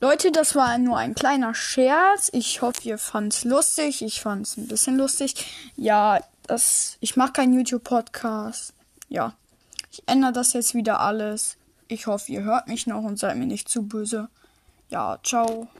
Leute, das war nur ein kleiner Scherz. Ich hoffe, ihr fand's lustig. Ich fand's ein bisschen lustig. Ja, das, ich mache keinen YouTube-Podcast. Ja, ich ändere das jetzt wieder alles. Ich hoffe, ihr hört mich noch und seid mir nicht zu böse. Ja, ciao.